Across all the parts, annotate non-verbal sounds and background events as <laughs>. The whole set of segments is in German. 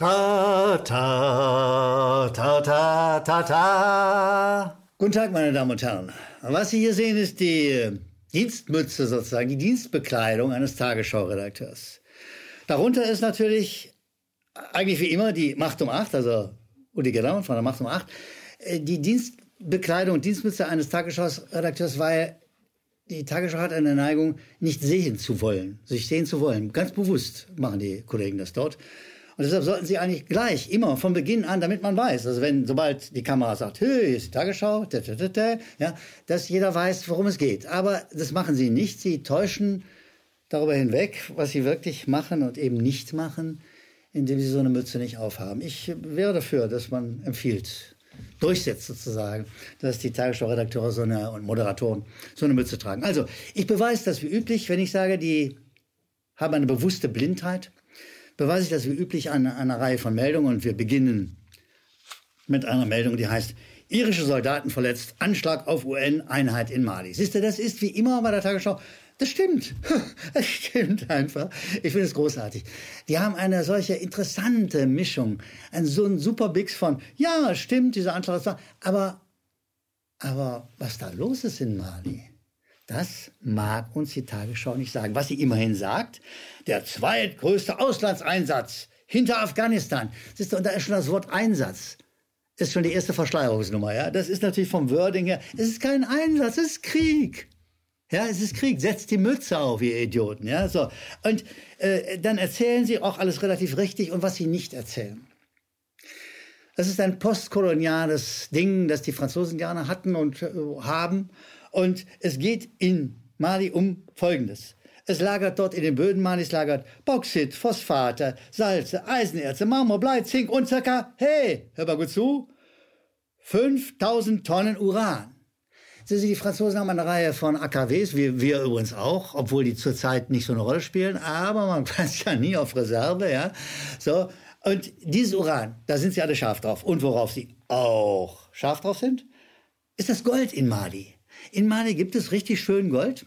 Ta, ta, ta, ta, ta, ta. Guten Tag, meine Damen und Herren. Was Sie hier sehen, ist die Dienstmütze sozusagen, die Dienstbekleidung eines Tagesschau-Redakteurs. Darunter ist natürlich eigentlich wie immer die Macht um acht, also Udi Geller von der Macht um acht. Äh, die Dienstbekleidung Dienstmütze eines Tagesschau-Redakteurs, weil die Tagesschau hat eine Neigung, nicht sehen zu wollen, sich sehen zu wollen. Ganz bewusst machen die Kollegen das dort. Und deshalb sollten sie eigentlich gleich, immer von Beginn an, damit man weiß, also wenn, sobald die Kamera sagt, hey, ist die Tagesschau, da, da, da, ja, dass jeder weiß, worum es geht. Aber das machen sie nicht. Sie täuschen darüber hinweg, was sie wirklich machen und eben nicht machen, indem sie so eine Mütze nicht aufhaben. Ich wäre dafür, dass man empfiehlt, durchsetzt sozusagen, dass die Tagesschau-Redakteure so und Moderatoren so eine Mütze tragen. Also, ich beweise das wie üblich, wenn ich sage, die haben eine bewusste Blindheit beweise ich das wie üblich an einer Reihe von Meldungen und wir beginnen mit einer Meldung, die heißt Irische Soldaten verletzt, Anschlag auf UN-Einheit in Mali. Siehst du, das ist wie immer bei der Tagesschau. Das stimmt. <laughs> Das stimmt einfach. Ich finde es großartig. Die haben eine solche interessante Mischung. Ein, so ein super Bix von, ja, stimmt, dieser Anschlag ist da. Aber, aber was da los ist in Mali, das mag uns die Tagesschau nicht sagen. Was sie immerhin sagt, der zweitgrößte Auslandseinsatz hinter Afghanistan. Siehst du, und da ist schon das Wort Einsatz. Ist schon die erste Verschleierungsnummer, ja. Das ist natürlich vom Wording her. Es ist kein Einsatz, es ist Krieg. Ja, es ist Krieg. Setzt die Mütze auf, ihr Idioten, ja. So. Und äh, dann erzählen sie auch alles relativ richtig und was sie nicht erzählen. Das ist ein postkoloniales Ding, das die Franzosen gerne hatten und äh, haben. Und es geht in Mali um Folgendes. Es lagert dort in den Böden Malis lagert Bauxit, Phosphate, Salze, Eisenerze, Marmor, Blei, Zink und circa, hey, hör mal gut zu, 5000 Tonnen Uran. Sie, die Franzosen haben eine Reihe von AKWs, wie wir übrigens auch, obwohl die zurzeit nicht so eine Rolle spielen, aber man <laughs> weiß ja nie auf Reserve, ja. So. Und dieses Uran, da sind sie alle scharf drauf. Und worauf sie auch scharf drauf sind, ist das Gold in Mali. In Mali gibt es richtig schön Gold.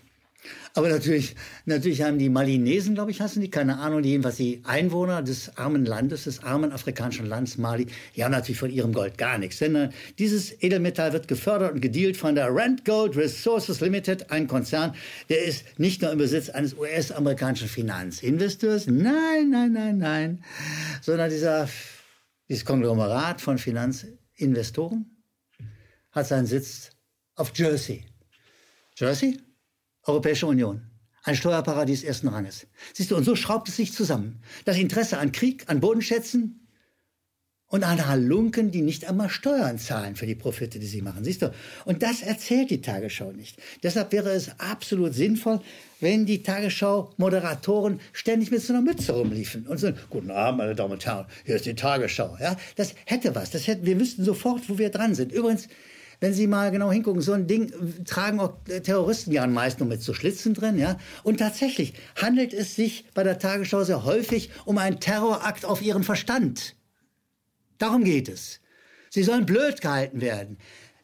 Aber natürlich, natürlich haben die Malinesen, glaube ich, hassen die, keine Ahnung, die jedenfalls die Einwohner des armen Landes, des armen afrikanischen Landes Mali, die haben natürlich von ihrem Gold gar nichts. Denn äh, dieses Edelmetall wird gefördert und gedealt von der Rand Gold Resources Limited, ein Konzern, der ist nicht nur im Besitz eines US-amerikanischen Finanzinvestors, nein, nein, nein, nein, sondern dieser, dieses Konglomerat von Finanzinvestoren hat seinen Sitz auf Jersey. Jersey? Europäische Union. Ein Steuerparadies ersten Ranges. Siehst du, und so schraubt es sich zusammen. Das Interesse an Krieg, an Bodenschätzen und an Halunken, die nicht einmal Steuern zahlen für die Profite, die sie machen. Siehst du? Und das erzählt die Tagesschau nicht. Deshalb wäre es absolut sinnvoll, wenn die Tagesschau-Moderatoren ständig mit so einer Mütze rumliefen und so, guten Abend, meine Damen und Herren, hier ist die Tagesschau. Ja, das hätte was. Das hätte, wir wüssten sofort, wo wir dran sind. Übrigens, wenn Sie mal genau hingucken, so ein Ding tragen auch Terroristen ja meist nur mit so Schlitzen drin, ja. Und tatsächlich handelt es sich bei der Tagesschau sehr häufig um einen Terrorakt auf ihren Verstand. Darum geht es. Sie sollen blöd gehalten werden.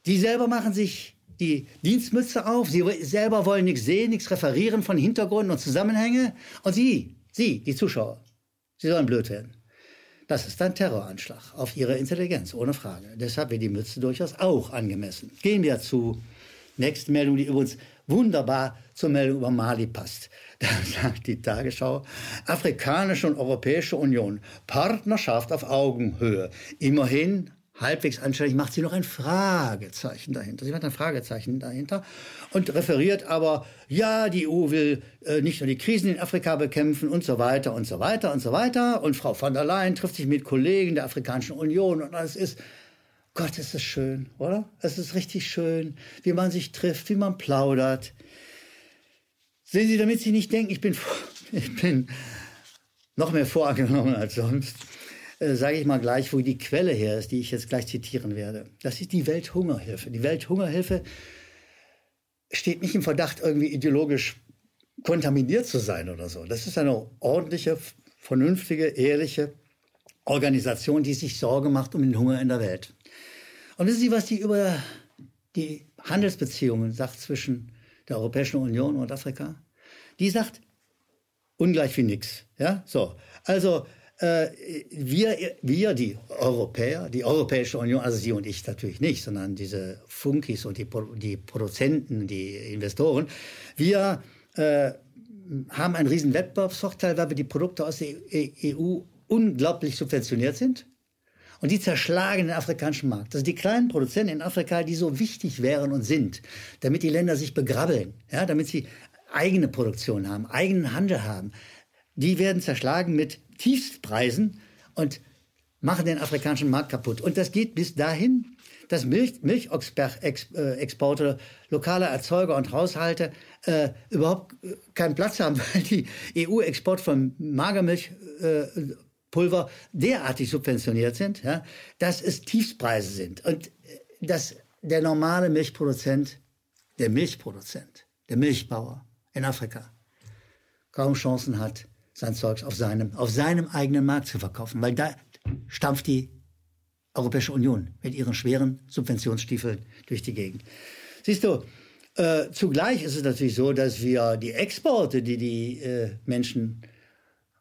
Die selber machen sich die Dienstmütze auf. Sie selber wollen nichts sehen, nichts referieren von Hintergründen und Zusammenhänge. Und Sie, Sie, die Zuschauer, Sie sollen blöd werden. Das ist ein Terroranschlag auf ihre Intelligenz, ohne Frage. Deshalb wäre die Mütze durchaus auch angemessen. Gehen wir zu nächsten Meldung, die übrigens wunderbar zur Meldung über Mali passt. <laughs> Da sagt die Tagesschau, Afrikanische und Europäische Union, Partnerschaft auf Augenhöhe. Immerhin halbwegs anständig, macht sie noch ein Fragezeichen dahinter. Sie macht ein Fragezeichen dahinter und referiert aber, ja, die EU will äh, nicht nur die Krisen in Afrika bekämpfen und so weiter und so weiter und so weiter. Und Frau von der Leyen trifft sich mit Kollegen der Afrikanischen Union und alles ist, Gott, ist es schön, oder? Es ist richtig schön, wie man sich trifft, wie man plaudert. Sehen Sie, damit Sie nicht denken, ich bin, <laughs> ich bin noch mehr vorgenommen als sonst äh, sage ich mal gleich, wo die Quelle her ist, die ich jetzt gleich zitieren werde. Das ist die Welthungerhilfe. Die Welthungerhilfe steht nicht im Verdacht, irgendwie ideologisch kontaminiert zu sein oder so. Das ist eine ordentliche, vernünftige, ehrliche Organisation, die sich Sorge macht um den Hunger in der Welt. Und wissen Sie, was die über die Handelsbeziehungen sagt zwischen der Europäischen Union und Afrika? Die sagt ungleich wie nix. Ja, so. Also wir, wir, die Europäer, die Europäische Union, also Sie und ich natürlich nicht, sondern diese Funkis und die, die Produzenten, die Investoren, wir äh, haben einen riesen Wettbewerbsvorteil, weil wir die Produkte aus der EU unglaublich subventioniert sind. Und die zerschlagen den afrikanischen Markt. Also die kleinen Produzenten in Afrika, die so wichtig wären und sind, damit die Länder sich begrabbeln, ja, damit sie eigene Produktion haben, eigenen Handel haben, die werden zerschlagen mit Tiefstpreisen und machen den afrikanischen Markt kaputt. Und das geht bis dahin, dass Milch, Milchexporte, lokale Erzeuger und Haushalte äh, überhaupt äh, keinen Platz haben, <laughs> weil die EU-Export von Magermilchpulver äh, derartig subventioniert sind, ja, dass es Tiefstpreise sind. Und äh, dass der normale Milchproduzent, der Milchproduzent, der Milchbauer in Afrika kaum Chancen hat, sein Zeugs auf seinem, auf seinem eigenen Markt zu verkaufen, weil da stampft die Europäische Union mit ihren schweren Subventionsstiefeln durch die Gegend. Siehst du, äh, zugleich ist es natürlich so, dass wir die Exporte, die die äh, Menschen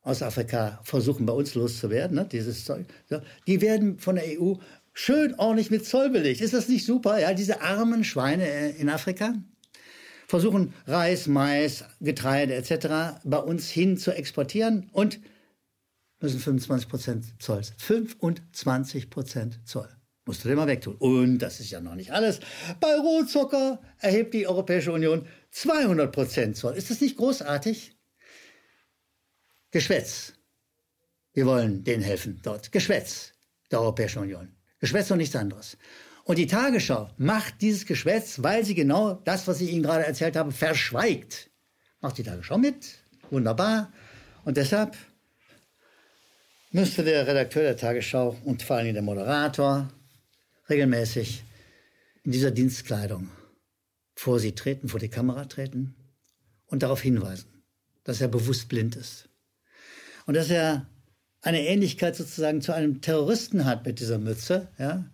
aus Afrika versuchen bei uns loszuwerden, ne, dieses Zeug, ja, die werden von der EU schön ordentlich mit Zoll belegt. Ist das nicht super? Ja, diese armen Schweine äh, in Afrika, versuchen Reis, Mais, Getreide etc. bei uns hin zu exportieren und müssen 25 Prozent Zoll. 25 Prozent Zoll. Musst du dir mal wegtun. Und das ist ja noch nicht alles. Bei Rohzucker erhebt die Europäische Union 200 Prozent Zoll. Ist das nicht großartig? Geschwätz. Wir wollen denen helfen dort. Geschwätz der Europäischen Union. Geschwätz und nichts anderes. Und die Tagesschau macht dieses Geschwätz, weil sie genau das, was ich Ihnen gerade erzählt habe, verschweigt. Macht die Tagesschau mit. Wunderbar. Und deshalb müsste der Redakteur der Tagesschau und vor allem der Moderator regelmäßig in dieser Dienstkleidung vor sie treten, vor die Kamera treten und darauf hinweisen, dass er bewusst blind ist. Und dass er eine Ähnlichkeit sozusagen zu einem Terroristen hat mit dieser Mütze, ja,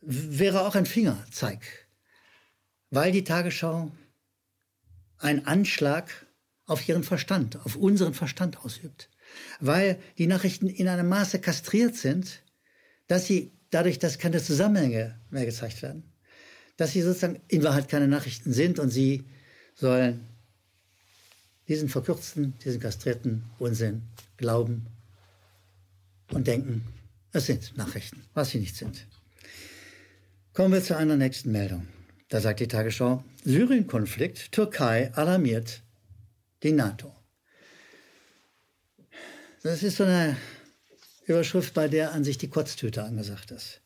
wäre auch ein Fingerzeig, weil die Tagesschau einen Anschlag auf ihren Verstand, auf unseren Verstand ausübt, weil die Nachrichten in einem Maße kastriert sind, dass sie dadurch, dass keine Zusammenhänge mehr gezeigt werden, dass sie sozusagen in Wahrheit keine Nachrichten sind und sie sollen diesen verkürzten, diesen kastrierten Unsinn glauben und denken, es sind Nachrichten, was sie nicht sind. Kommen wir zu einer nächsten Meldung. Da sagt die Tagesschau, Syrien-Konflikt, Türkei alarmiert die NATO. Das ist so eine Überschrift, bei der an sich die Kotztüte angesagt ist.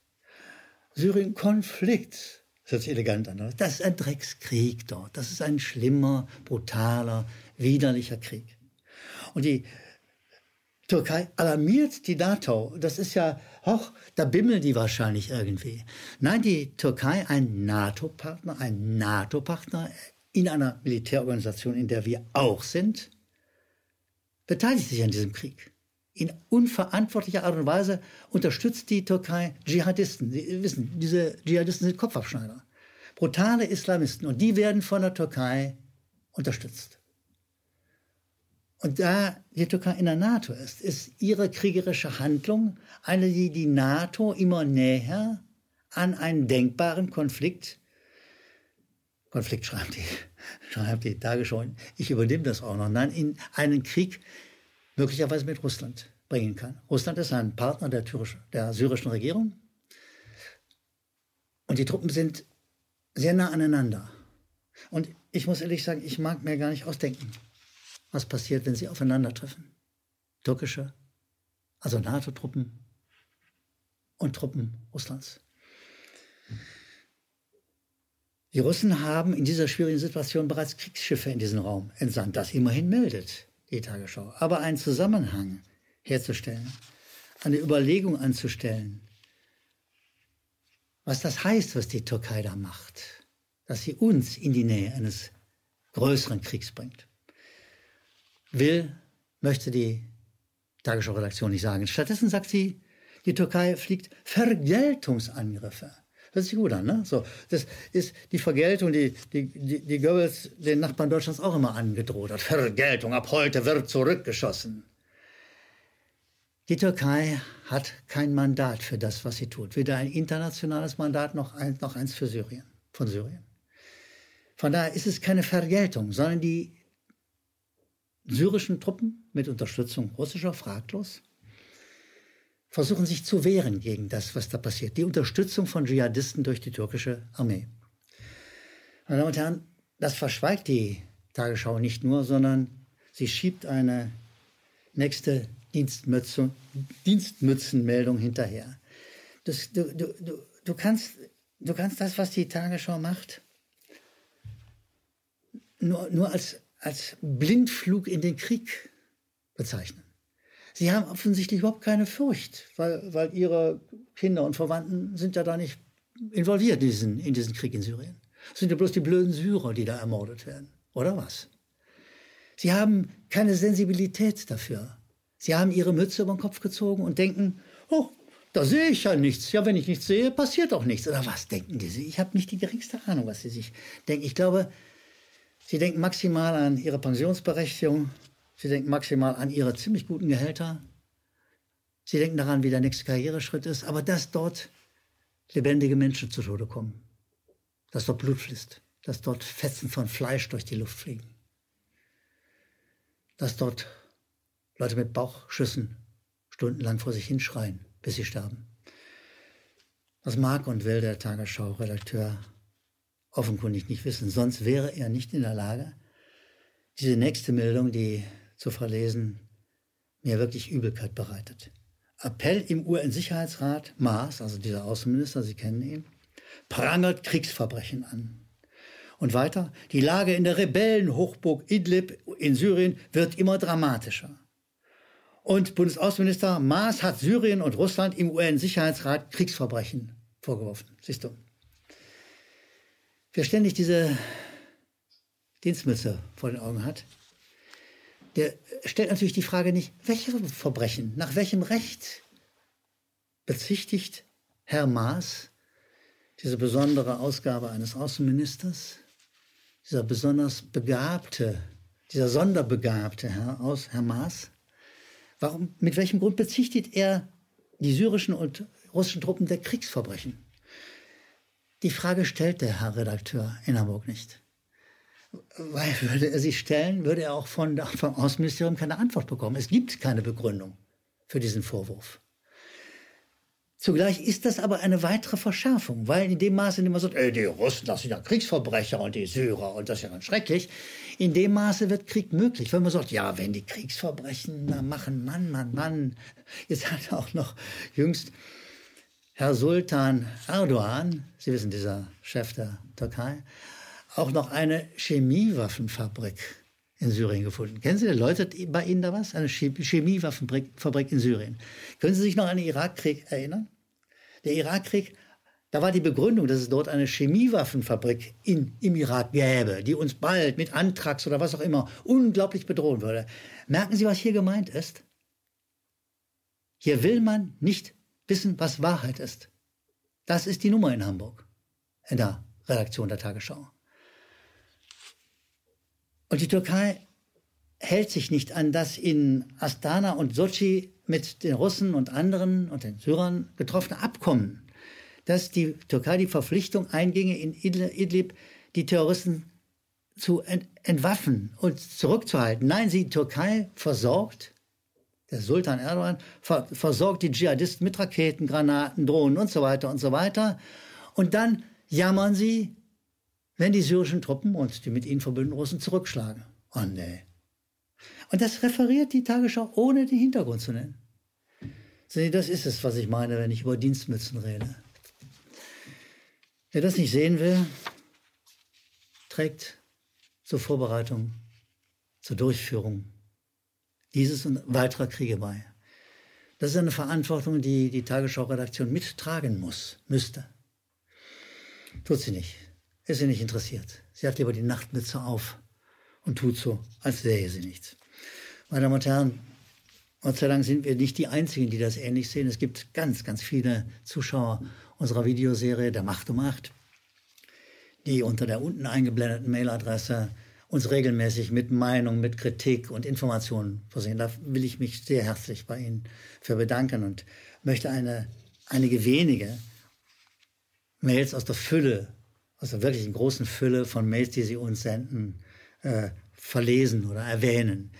Syrien-Konflikt, das hört sich elegant an. Das ist ein Dreckskrieg dort. Das ist ein schlimmer, brutaler, widerlicher Krieg. Und die Türkei alarmiert die NATO. Das ist ja, hoch, da bimmeln die wahrscheinlich irgendwie. Nein, die Türkei, ein NATO-Partner, ein NATO-Partner in einer Militärorganisation, in der wir auch sind, beteiligt sich an diesem Krieg. In unverantwortlicher Art und Weise unterstützt die Türkei Dschihadisten. Sie wissen, diese Dschihadisten sind Kopfabschneider. Brutale Islamisten. Und die werden von der Türkei unterstützt. Und da die Türkei in der NATO ist, ist ihre kriegerische Handlung eine, die die NATO immer näher an einen denkbaren Konflikt, Konflikt schreibt die, <laughs> schreibt die Tagesschau, ich übernehme das auch noch, nein, in einen Krieg möglicherweise mit Russland bringen kann. Russland ist ein Partner der, der syrischen Regierung und die Truppen sind sehr nah aneinander. Und ich muss ehrlich sagen, ich mag mir gar nicht ausdenken, was passiert, wenn sie aufeinandertreffen. Türkische, also NATO-Truppen und Truppen Russlands. Die Russen haben in dieser schwierigen Situation bereits Kriegsschiffe in diesen Raum entsandt. Das immerhin meldet die Tagesschau. Aber einen Zusammenhang herzustellen, eine Überlegung anzustellen, was das heißt, was die Türkei da macht, dass sie uns in die Nähe eines größeren Kriegs bringt will, möchte die Tagesschau-Redaktion nicht sagen. Stattdessen sagt sie, die Türkei fliegt Vergeltungsangriffe. Das sich gut an, ne? So, das ist die Vergeltung, die, die, die, die Goebbels den Nachbarn Deutschlands auch immer angedroht hat. Vergeltung, ab heute wird zurückgeschossen. Die Türkei hat kein Mandat für das, was sie tut. Weder ein internationales Mandat noch, ein, noch eins für Syrien, von Syrien. Von daher ist es keine Vergeltung, sondern die syrischen Truppen mit Unterstützung russischer, fraglos, versuchen sich zu wehren gegen das, was da passiert. Die Unterstützung von Dschihadisten durch die türkische Armee. Meine Damen und Herren, das verschweigt die Tagesschau nicht nur, sondern sie schiebt eine nächste Dienstmütze, Dienstmützenmeldung hinterher. Das, du, du, du, du, kannst, du kannst das, was die Tagesschau macht, nur, nur als, als Blindflug in den Krieg bezeichnen. Sie haben offensichtlich überhaupt keine Furcht, weil, weil ihre Kinder und Verwandten sind ja da nicht involviert in diesen, in diesen Krieg in Syrien. Es sind ja bloß die blöden Syrer, die da ermordet werden. Oder was? Sie haben keine Sensibilität dafür. Sie haben ihre Mütze über den Kopf gezogen und denken, oh, da sehe ich ja nichts. Ja, wenn ich nichts sehe, passiert auch nichts. Oder was denken die sich? Ich habe nicht die geringste Ahnung, was sie sich denken. Ich glaube, sie denken maximal an ihre Pensionsberechtigung Sie denken maximal an ihre ziemlich guten Gehälter. Sie denken daran, wie der nächste Karriereschritt ist, aber dass dort lebendige Menschen zu Tode kommen, dass dort Blut fließt, dass dort Fetzen von Fleisch durch die Luft fliegen, dass dort Leute mit Bauchschüssen stundenlang vor sich hinschreien, bis sie sterben. Das mag und will der Tagesschau-Redakteur offenkundig nicht wissen, sonst wäre er nicht in der Lage, diese nächste Meldung, die zu verlesen, mir wirklich Übelkeit bereitet. Appell im UN-Sicherheitsrat, Maas, also dieser Außenminister, Sie kennen ihn, prangert Kriegsverbrechen an. Und weiter, die Lage in der Rebellenhochburg Idlib in Syrien wird immer dramatischer. Und Bundesaußenminister Maas hat Syrien und Russland im UN-Sicherheitsrat Kriegsverbrechen vorgeworfen. Siehst du. Wer ständig diese Dienstmütze vor den Augen hat, der stellt natürlich die Frage nicht, welche Verbrechen, nach welchem Recht bezichtigt Herr Maas diese besondere Ausgabe eines Außenministers, dieser besonders begabte, dieser sonderbegabte Herr, aus, Herr Maas, warum, mit welchem Grund bezichtigt er die syrischen und russischen Truppen der Kriegsverbrechen? Die Frage stellt der Herr Redakteur in Hamburg nicht. Weil würde er sich stellen, würde er auch von, vom Außenministerium keine Antwort bekommen. Es gibt keine Begründung für diesen Vorwurf. Zugleich ist das aber eine weitere Verschärfung, weil in dem Maße, in dem man sagt, ey, die Russen, das sind ja Kriegsverbrecher und die Syrer und das ist ja ganz schrecklich, in dem Maße wird Krieg möglich. Wenn man sagt, ja, wenn die Kriegsverbrechen machen, Mann, Mann, Mann. Jetzt hat auch noch jüngst Herr Sultan Erdogan, Sie wissen, dieser Chef der Türkei, auch noch eine Chemiewaffenfabrik in Syrien gefunden. Kennen Sie, läutet bei Ihnen da was? Eine Chemiewaffenfabrik in Syrien. Können Sie sich noch an den Irakkrieg erinnern? Der Irakkrieg, da war die Begründung, dass es dort eine Chemiewaffenfabrik in, im Irak gäbe, die uns bald mit Antrax oder was auch immer unglaublich bedrohen würde. Merken Sie, was hier gemeint ist? Hier will man nicht wissen, was Wahrheit ist. Das ist die Nummer in Hamburg, in der Redaktion der Tagesschau. Und die Türkei hält sich nicht an das in Astana und Sochi mit den Russen und anderen und den Syrern getroffene Abkommen, dass die Türkei die Verpflichtung einginge, in Idlib die Terroristen zu entwaffnen und zurückzuhalten. Nein, die Türkei versorgt, der Sultan Erdogan versorgt die Dschihadisten mit Raketen, Granaten, Drohnen und so weiter und so weiter. Und dann jammern sie, wenn die syrischen Truppen und die mit ihnen verbündeten Russen zurückschlagen. Oh nee. Und das referiert die Tagesschau, ohne den Hintergrund zu nennen. Sie, das ist es, was ich meine, wenn ich über Dienstmützen rede. Wer das nicht sehen will, trägt zur Vorbereitung, zur Durchführung dieses und weiterer Kriege bei. Das ist eine Verantwortung, die die Tagesschau-Redaktion mittragen muss, müsste. Tut sie nicht ist sie nicht interessiert. Sie hat lieber die Nachtmütze auf und tut so, als sähe sie nichts. Meine Damen und Herren, Gott sei Dank sind wir nicht die Einzigen, die das ähnlich sehen. Es gibt ganz, ganz viele Zuschauer unserer Videoserie Der Macht um Acht, die unter der unten eingeblendeten Mailadresse uns regelmäßig mit Meinung, mit Kritik und Informationen versehen. Da will ich mich sehr herzlich bei Ihnen für bedanken und möchte eine, einige wenige Mails aus der Fülle, aus der wirklichen großen Fülle von Mails, die Sie uns senden, äh, verlesen oder erwähnen.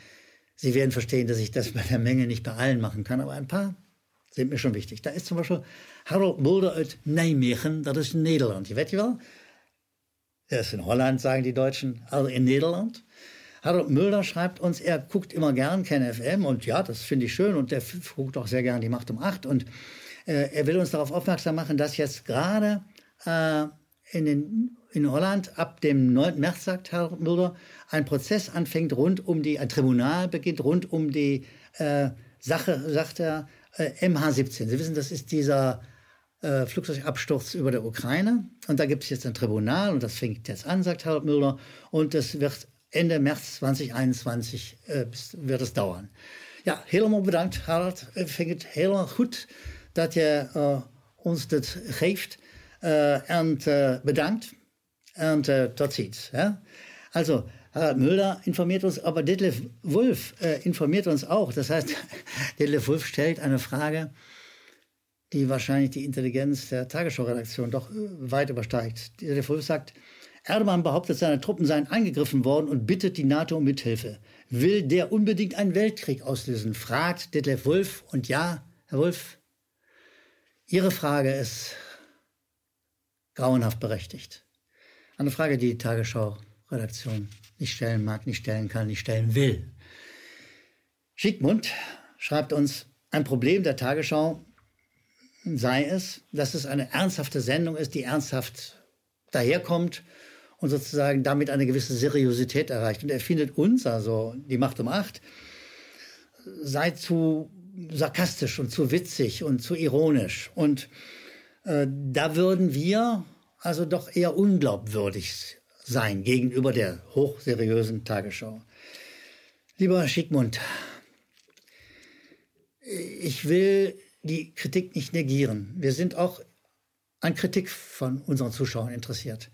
Sie werden verstehen, dass ich das bei der Menge nicht bei allen machen kann, aber ein paar sind mir schon wichtig. Da ist zum Beispiel Harold Mulder aus Nijmegen, das ist in Nederland. Je weet je? Er ist in Holland, sagen die Deutschen, also in Nederland. Harold Mulder schreibt uns, er guckt immer gern KenFM und ja, das finde ich schön und er guckt auch sehr gern die Macht um acht und äh, er will uns darauf aufmerksam machen, dass jetzt gerade äh, in, in Holland ab dem 9. März, sagt Harold Mulder, ein Prozess anfängt rund um die, ein Tribunal beginnt rund um die äh, Sache, sagt er, äh, MH17. Sie wissen, das ist dieser äh, Flugzeugabsturz über der Ukraine. Und da gibt es jetzt ein Tribunal und das fängt jetzt an, sagt Harald Müller. Und das wird Ende März 2021 äh, wird es dauern. Ja, helemaal bedankt, Harald. Ik vind het heel goed dat je uh, ons dit. Uh, en uh, bedankt. En tot ziens. Ja? Also, Harald Müller informiert uns, aber Detlef Wolf informiert uns auch. Das heißt, <laughs> Detlef Wolf stellt eine Frage, die wahrscheinlich die Intelligenz der Tagesschau-Redaktion doch äh, weit übersteigt. Der Wolf sagt, Erdogan behauptet, seine Truppen seien angegriffen worden und bittet die NATO um Mithilfe. Will der unbedingt einen Weltkrieg auslösen? fragt Detlef Wolf. Und ja, Herr Wolf, Ihre Frage ist grauenhaft berechtigt. Eine Frage, die die Tagesschau-Redaktion nicht stellen mag, nicht stellen kann, nicht stellen will. Schickmund schreibt uns, ein Problem der Tagesschau sei es, dass es eine ernsthafte Sendung ist, die ernsthaft daherkommt und sozusagen damit eine gewisse Seriosität erreicht. Und er findet uns, also die Macht um acht, sei zu sarkastisch und zu witzig und zu ironisch. Und äh, da würden wir also doch eher unglaubwürdig sein gegenüber der hochseriösen Tagesschau. Lieber Schickmund, ich will die Kritik nicht negieren. Wir sind auch an Kritik von unseren Zuschauern interessiert.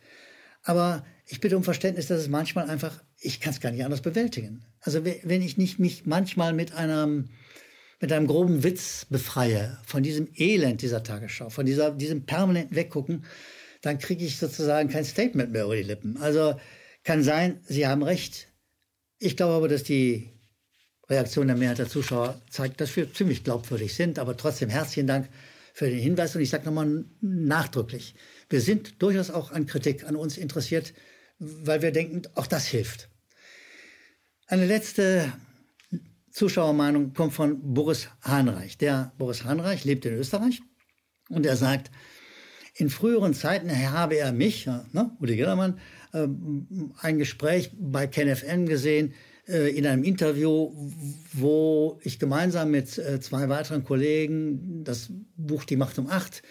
Aber ich bitte um Verständnis, dass es manchmal einfach, ich kann es gar nicht anders bewältigen. Also wenn ich nicht mich manchmal mit einem, mit einem groben Witz befreie von diesem Elend dieser Tagesschau, von dieser, diesem permanenten Weggucken, dann kriege ich sozusagen kein Statement mehr über die Lippen. Also kann sein, Sie haben recht. Ich glaube aber, dass die Reaktion der Mehrheit der Zuschauer zeigt, dass wir ziemlich glaubwürdig sind. Aber trotzdem herzlichen Dank für den Hinweis. Und ich sage nochmal nachdrücklich, wir sind durchaus auch an Kritik an uns interessiert, weil wir denken, auch das hilft. Eine letzte Zuschauermeinung kommt von Boris Hahnreich. Der Boris Hahnreich lebt in Österreich und er sagt, in früheren Zeiten habe er mich, ne, Uli Gellermann, äh, ein Gespräch bei KenFM gesehen, in einem Interview, wo ich gemeinsam mit äh, zwei weiteren Kollegen das Buch Die Macht um acht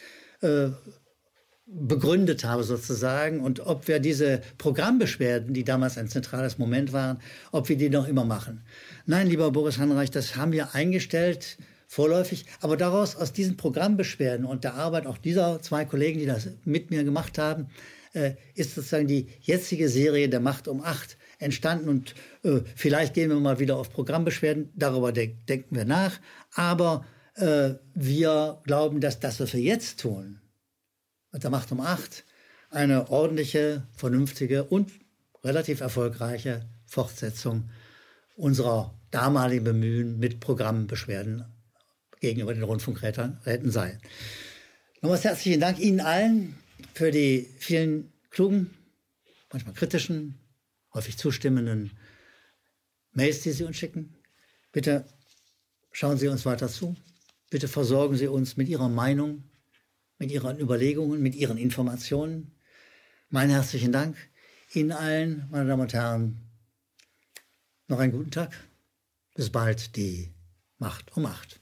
äh, begründet habe sozusagen und ob wir diese Programmbeschwerden, die damals ein zentrales Moment waren, ob wir die noch immer machen. Nein, lieber Boris Hanreich, das haben wir eingestellt vorläufig, aber daraus aus diesen Programmbeschwerden und der Arbeit auch dieser zwei Kollegen, die das mit mir gemacht haben, ist sozusagen die jetzige Serie der Macht um acht entstanden und äh, vielleicht gehen wir mal wieder auf Programmbeschwerden, darüber de denken wir nach, aber äh, wir glauben, dass das, was wir jetzt tun, mit der Macht um acht, eine ordentliche, vernünftige und relativ erfolgreiche Fortsetzung unserer damaligen Bemühen mit Programmbeschwerden gegenüber den Rundfunkräten sei. Nochmals herzlichen Dank Ihnen allen für die vielen klugen, manchmal kritischen häufig zustimmenden Mails, die Sie uns schicken. Bitte schauen Sie uns weiter zu. Bitte versorgen Sie uns mit Ihrer Meinung, mit Ihren Überlegungen, mit Ihren Informationen. Meinen herzlichen Dank Ihnen allen, meine Damen und Herren. Noch einen guten Tag. Bis bald, die Macht um Macht.